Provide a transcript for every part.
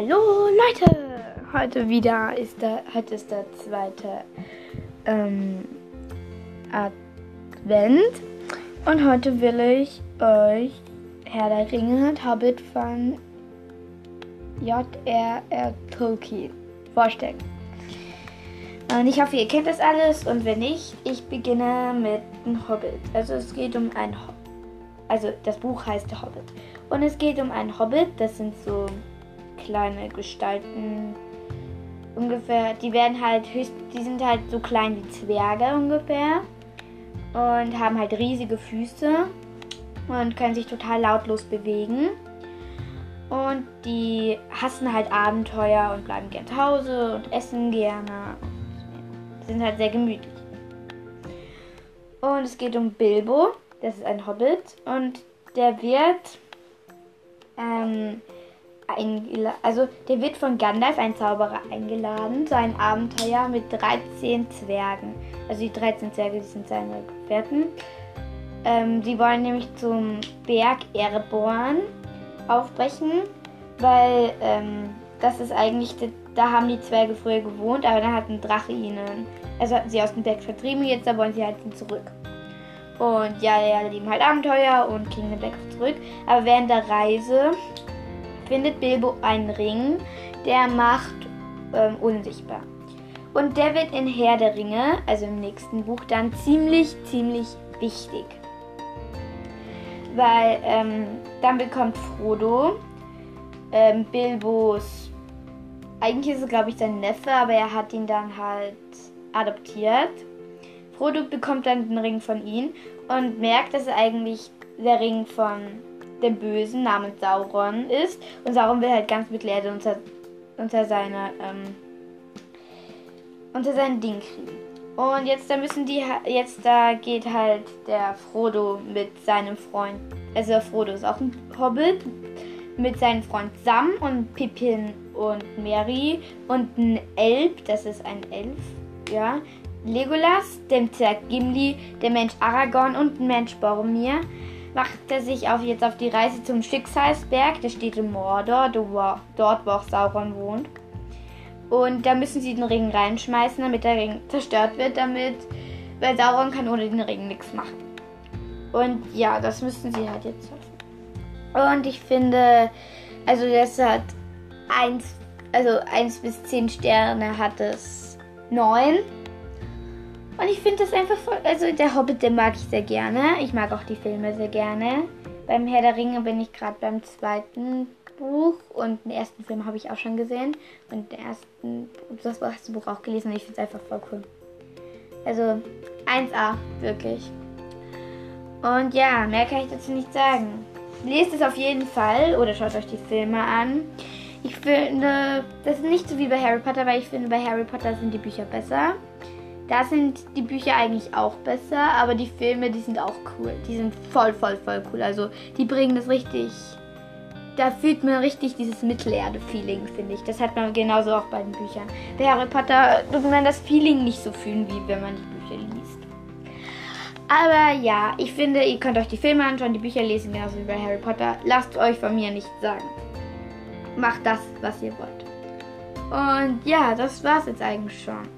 Hallo Leute! Heute wieder ist der, heute ist der zweite ähm, Advent und heute will ich euch Herr der Ringe und Hobbit von J.R.R. Tolkien vorstellen. Und ich hoffe, ihr kennt das alles und wenn nicht, ich beginne mit dem Hobbit. Also es geht um ein Hobbit. Also das Buch heißt Hobbit. Und es geht um einen Hobbit, das sind so kleine Gestalten ungefähr. Die werden halt höchst, die sind halt so klein wie Zwerge ungefähr und haben halt riesige Füße und können sich total lautlos bewegen. Und die hassen halt Abenteuer und bleiben gern zu Hause und essen gerne und sind halt sehr gemütlich. Und es geht um Bilbo, das ist ein Hobbit und der wird ähm, also der wird von Gandalf, ein Zauberer, eingeladen zu einem Abenteuer mit 13 Zwergen. Also die 13 Zwerge, die sind seine Gefährten. Ähm, die wollen nämlich zum Berg Ereborn aufbrechen, weil ähm, das ist eigentlich, da haben die Zwerge früher gewohnt, aber dann hat ein Drache ihnen, also hatten sie aus dem Berg vertrieben, jetzt da wollen sie halt zurück. Und ja, ja, lieben halt Abenteuer und kriegen den Berg zurück. Aber während der Reise findet Bilbo einen Ring, der macht ähm, unsichtbar. Und der wird in Herr der Ringe, also im nächsten Buch, dann ziemlich, ziemlich wichtig. Weil ähm, dann bekommt Frodo ähm, Bilbos, eigentlich ist es glaube ich sein Neffe, aber er hat ihn dann halt adoptiert. Frodo bekommt dann den Ring von ihm und merkt, dass er eigentlich der Ring von dem Bösen namens Sauron ist. Und Sauron will halt ganz Mittelerde unter, unter seine ähm, unter sein Ding kriegen. Und jetzt da müssen die jetzt da geht halt der Frodo mit seinem Freund, also Frodo ist auch ein Hobbit mit seinem Freund Sam und Pippin und Mary und ein Elb, das ist ein Elf, ja, Legolas, dem Zwerg Gimli, der Mensch Aragorn und ein Mensch Boromir macht er sich auf, jetzt auf die Reise zum Schicksalsberg. Der steht in Mordor, dort wo auch Sauron wohnt. Und da müssen sie den Ring reinschmeißen, damit der Ring zerstört wird, damit, weil Sauron kann ohne den Ring nichts machen. Und ja, das müssen sie halt jetzt schaffen. Und ich finde, also das hat 1, also 1 bis 10 Sterne hat es 9. Und ich finde das einfach voll. Also der Hobbit, den mag ich sehr gerne. Ich mag auch die Filme sehr gerne. Beim Herr der Ringe bin ich gerade beim zweiten Buch und den ersten Film habe ich auch schon gesehen. Und den ersten, das erste Buch auch gelesen und ich finde es einfach voll cool. Also 1A, wirklich. Und ja, mehr kann ich dazu nicht sagen. Lest es auf jeden Fall oder schaut euch die Filme an. Ich finde, das ist nicht so wie bei Harry Potter, weil ich finde, bei Harry Potter sind die Bücher besser. Da sind die Bücher eigentlich auch besser, aber die Filme, die sind auch cool. Die sind voll, voll, voll cool. Also die bringen das richtig. Da fühlt man richtig dieses Mittelerde-Feeling, finde ich. Das hat man genauso auch bei den Büchern. Bei Harry Potter tut man das Feeling nicht so fühlen, wie wenn man die Bücher liest. Aber ja, ich finde, ihr könnt euch die Filme anschauen, die Bücher lesen, genauso wie bei Harry Potter. Lasst euch von mir nicht sagen. Macht das, was ihr wollt. Und ja, das war's jetzt eigentlich schon.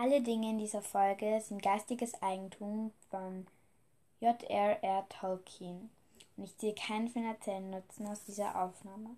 alle Dinge in dieser Folge sind geistiges Eigentum von J.R.R. Tolkien und ich ziehe keinen finanziellen Nutzen aus dieser Aufnahme.